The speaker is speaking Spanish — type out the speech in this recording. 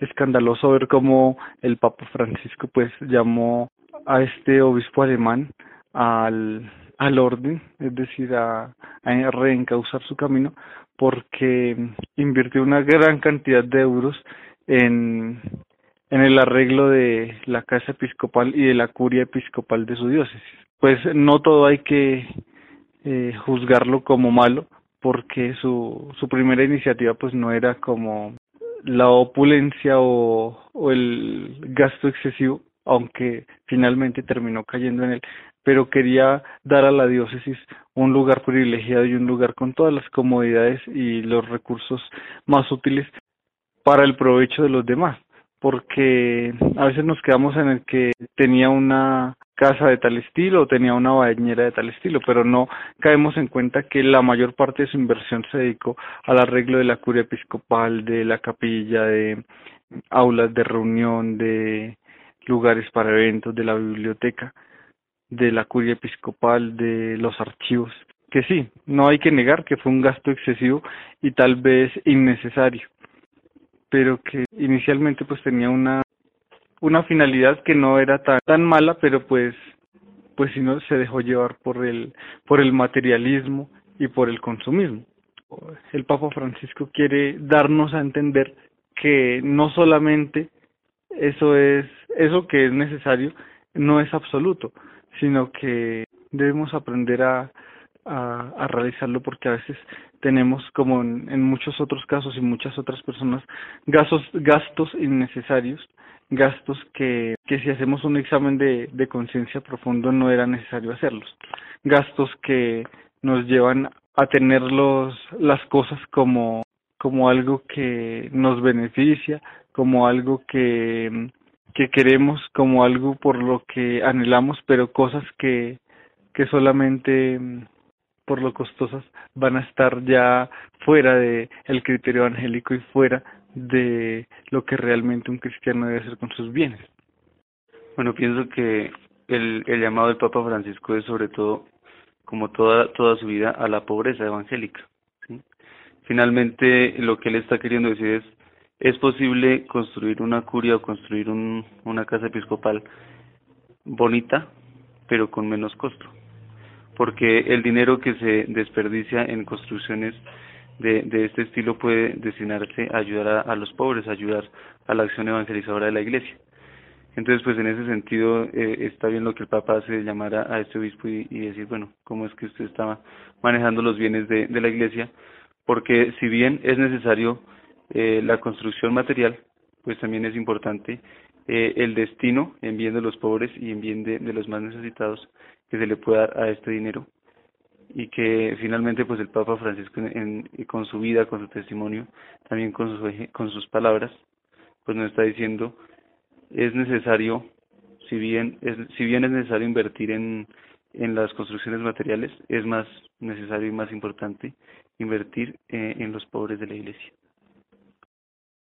escandaloso ver cómo el Papa Francisco pues llamó a este obispo alemán al, al orden, es decir, a, a reencauzar su camino, porque invirtió una gran cantidad de euros en, en el arreglo de la casa episcopal y de la curia episcopal de su diócesis. Pues no todo hay que eh, juzgarlo como malo, porque su, su primera iniciativa pues no era como la opulencia o, el gasto excesivo, aunque finalmente terminó cayendo en él, pero quería dar a la diócesis un lugar privilegiado y un lugar con todas las comodidades y los recursos más útiles para el provecho de los demás, porque a veces nos quedamos en el que tenía una casa de tal estilo o tenía una bañera de tal estilo, pero no caemos en cuenta que la mayor parte de su inversión se dedicó al arreglo de la curia episcopal, de la capilla, de aulas de reunión, de lugares para eventos, de la biblioteca, de la curia episcopal, de los archivos, que sí, no hay que negar que fue un gasto excesivo y tal vez innecesario, pero que inicialmente pues tenía una una finalidad que no era tan, tan mala, pero pues pues si no se dejó llevar por el por el materialismo y por el consumismo. El Papa Francisco quiere darnos a entender que no solamente eso es eso que es necesario no es absoluto, sino que debemos aprender a, a, realizarlo porque a veces tenemos como en, en, muchos otros casos y muchas otras personas gastos gastos innecesarios gastos que, que si hacemos un examen de, de conciencia profundo no era necesario hacerlos. Gastos que nos llevan a tener los, las cosas como, como algo que nos beneficia, como algo que, que queremos, como algo por lo que anhelamos, pero cosas que, que solamente por lo costosas van a estar ya fuera de el criterio angélico y fuera de lo que realmente un cristiano debe hacer con sus bienes. Bueno, pienso que el, el llamado del Papa Francisco es sobre todo, como toda, toda su vida, a la pobreza evangélica. Finalmente, lo que él está queriendo decir es, es posible construir una curia o construir un, una casa episcopal bonita, pero con menos costo. Porque el dinero que se desperdicia en construcciones de, de este estilo puede destinarse a ayudar a, los pobres, a ayudar a la acción evangelizadora de la iglesia. Entonces, pues en ese sentido eh, está bien lo que el Papa hace, llamar a, este obispo y, decir, bueno, ¿cómo es que usted está manejando los bienes de, de la iglesia? Porque si bien es necesario eh, la construcción material, pues también es importante eh, el destino en bien de los pobres y en bien de, de los más necesitados que se le pueda dar a este dinero y que finalmente pues el Papa Francisco en, con su vida, con su testimonio, también con, su, con sus palabras, pues nos está diciendo es necesario, si bien es, si bien es necesario invertir en, en las construcciones materiales, es más necesario y más importante invertir eh, en los pobres de la Iglesia.